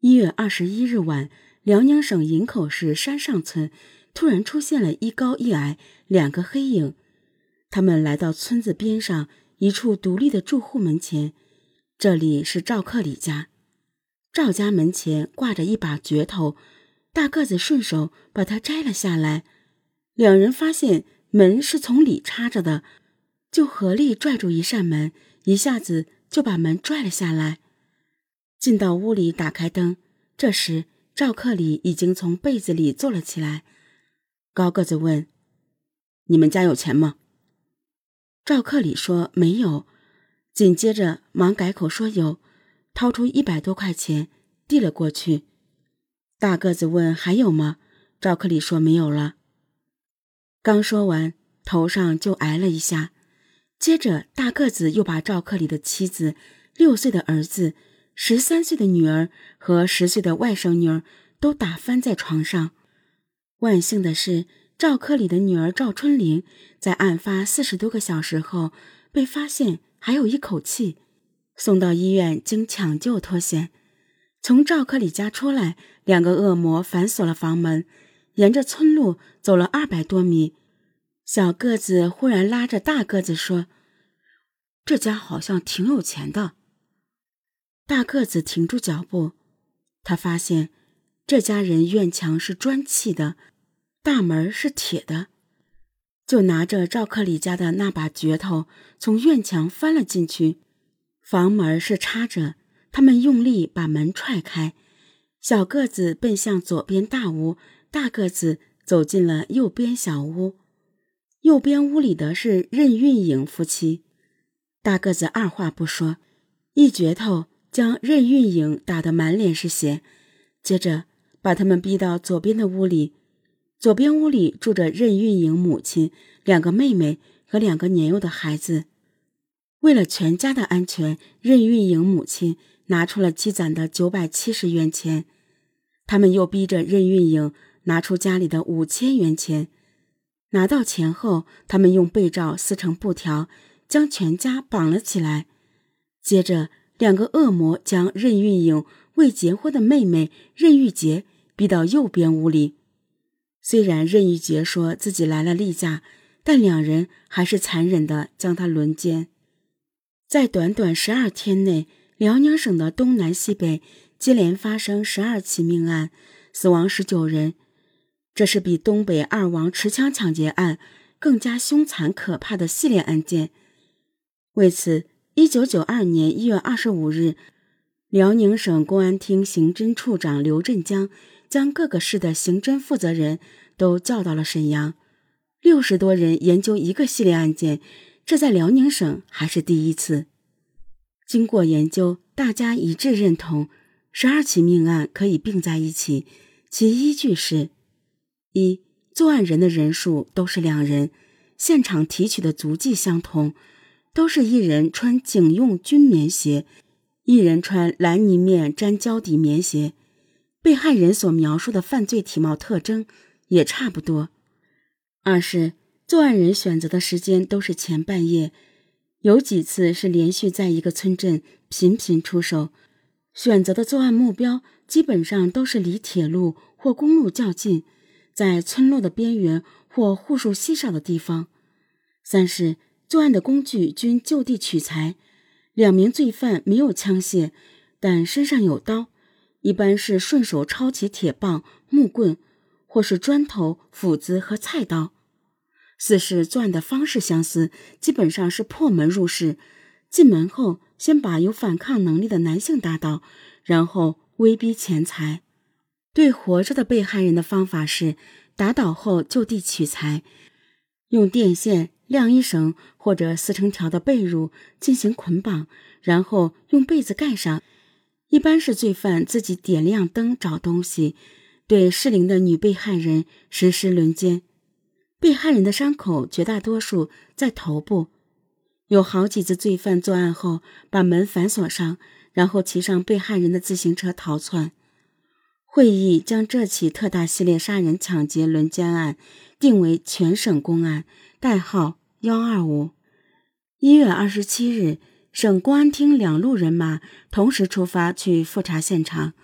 一月二十一日晚，辽宁省营口市山上村突然出现了一高一矮两个黑影。他们来到村子边上一处独立的住户门前，这里是赵克里家。赵家门前挂着一把镢头，大个子顺手把它摘了下来。两人发现门是从里插着的，就合力拽住一扇门，一下子就把门拽了下来。进到屋里，打开灯。这时，赵克里已经从被子里坐了起来。高个子问：“你们家有钱吗？”赵克里说：“没有。”紧接着忙改口说：“有。”掏出一百多块钱递了过去。大个子问：“还有吗？”赵克里说：“没有了。”刚说完，头上就挨了一下。接着，大个子又把赵克里的妻子、六岁的儿子。十三岁的女儿和十岁的外甥女儿都打翻在床上。万幸的是，赵克里的女儿赵春玲在案发四十多个小时后被发现还有一口气，送到医院经抢救脱险。从赵克里家出来，两个恶魔反锁了房门，沿着村路走了二百多米。小个子忽然拉着大个子说：“这家好像挺有钱的。”大个子停住脚步，他发现这家人院墙是砖砌的，大门是铁的，就拿着赵克里家的那把镢头从院墙翻了进去。房门是插着，他们用力把门踹开，小个子奔向左边大屋，大个子走进了右边小屋。右边屋里的是任运营夫妻，大个子二话不说，一镢头。将任运营打得满脸是血，接着把他们逼到左边的屋里。左边屋里住着任运营母亲、两个妹妹和两个年幼的孩子。为了全家的安全，任运营母亲拿出了积攒的九百七十元钱，他们又逼着任运营拿出家里的五千元钱。拿到钱后，他们用被罩撕成布条，将全家绑了起来，接着。两个恶魔将任运营未结婚的妹妹任玉洁逼到右边屋里。虽然任玉洁说自己来了例假，但两人还是残忍地将她轮奸。在短短十二天内，辽宁省的东南西北接连发生十二起命案，死亡十九人。这是比东北二王持枪抢劫案更加凶残可怕的系列案件。为此。一九九二年一月二十五日，辽宁省公安厅刑侦处长刘振江将各个市的刑侦负责人都叫到了沈阳，六十多人研究一个系列案件，这在辽宁省还是第一次。经过研究，大家一致认同十二起命案可以并在一起，其依据是：一、作案人的人数都是两人，现场提取的足迹相同。都是一人穿警用军棉鞋，一人穿蓝泥面粘胶底棉鞋。被害人所描述的犯罪体貌特征也差不多。二是作案人选择的时间都是前半夜，有几次是连续在一个村镇频频出手，选择的作案目标基本上都是离铁路或公路较近，在村落的边缘或户数稀少的地方。三是。作案的工具均就地取材，两名罪犯没有枪械，但身上有刀，一般是顺手抄起铁棒、木棍，或是砖头、斧子和菜刀。四是作案的方式相似，基本上是破门入室，进门后先把有反抗能力的男性打倒，然后威逼钱财。对活着的被害人的方法是打倒后就地取材，用电线。晾衣绳或者撕成条的被褥进行捆绑，然后用被子盖上。一般是罪犯自己点亮灯找东西，对适龄的女被害人实施轮奸。被害人的伤口绝大多数在头部，有好几次罪犯作案后把门反锁上，然后骑上被害人的自行车逃窜。会议将这起特大系列杀人抢劫轮奸案定为全省公案，代号。幺二五，一月二十七日，省公安厅两路人马同时出发去复查现场。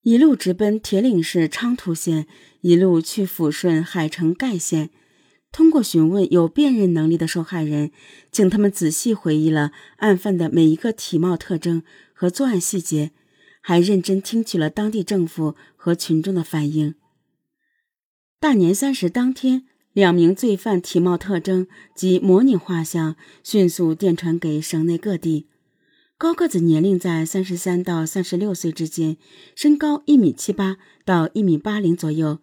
一路直奔铁岭市昌图县，一路去抚顺海城盖县。通过询问有辨认能力的受害人，请他们仔细回忆了案犯的每一个体貌特征和作案细节，还认真听取了当地政府和群众的反映。大年三十当天，两名罪犯体貌特征及模拟画像迅速电传给省内各地。高个子年龄在三十三到三十六岁之间，身高一米七八到一米八零左右，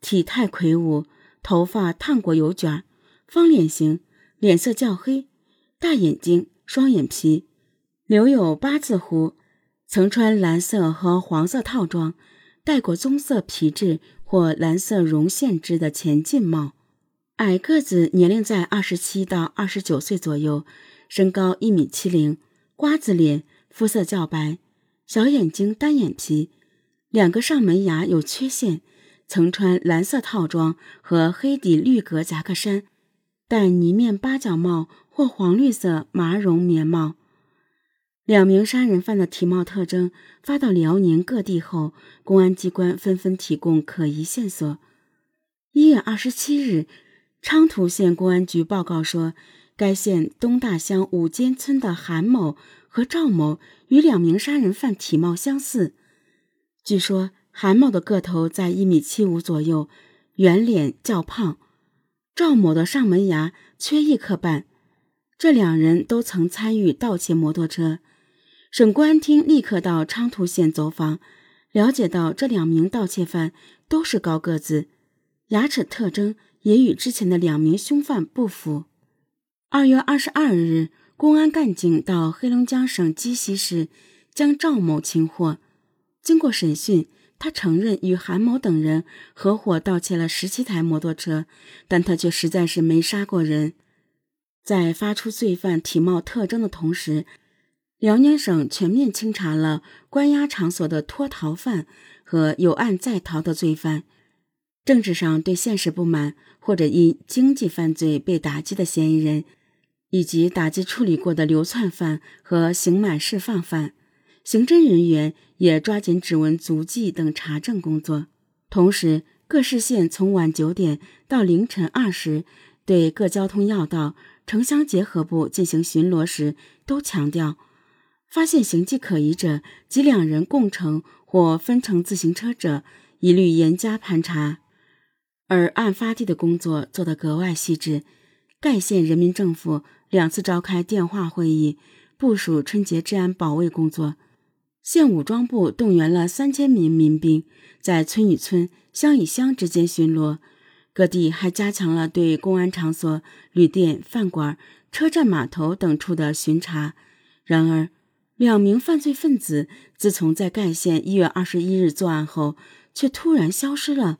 体态魁梧，头发烫过油卷，方脸型，脸色较黑，大眼睛，双眼皮，留有八字胡，曾穿蓝色和黄色套装，戴过棕色皮质或蓝色绒线织的前进帽。矮个子年龄在二十七到二十九岁左右，身高一米七零。瓜子脸，肤色较白，小眼睛，单眼皮，两个上门牙有缺陷，曾穿蓝色套装和黑底绿格夹克衫，戴呢面八角帽或黄绿色麻绒棉帽。两名杀人犯的体貌特征发到辽宁各地后，公安机关纷纷提供可疑线索。一月二十七日，昌图县公安局报告说。该县东大乡五间村的韩某和赵某与两名杀人犯体貌相似。据说韩某的个头在一米七五左右，圆脸较胖；赵某的上门牙缺一颗半。这两人都曾参与盗窃摩托车。省公安厅立刻到昌图县走访，了解到这两名盗窃犯都是高个子，牙齿特征也与之前的两名凶犯不符。二月二十二日，公安干警到黑龙江省鸡西市将赵某擒获。经过审讯，他承认与韩某等人合伙盗窃了十七台摩托车，但他却实在是没杀过人。在发出罪犯体貌特征的同时，辽宁省全面清查了关押场所的脱逃犯和有案在逃的罪犯，政治上对现实不满或者因经济犯罪被打击的嫌疑人。以及打击处理过的流窜犯和刑满释放犯，刑侦人员也抓紧指纹、足迹等查证工作。同时，各市县从晚九点到凌晨二时，对各交通要道、城乡结合部进行巡逻时，都强调，发现形迹可疑者及两人共乘或分乘自行车者，一律严加盘查。而案发地的工作做得格外细致，盖县人民政府。两次召开电话会议，部署春节治安保卫工作。县武装部动员了三千名民兵，在村与村、乡与乡之间巡逻。各地还加强了对公安场所、旅店、饭馆、车站、码头等处的巡查。然而，两名犯罪分子自从在盖县一月二十一日作案后，却突然消失了。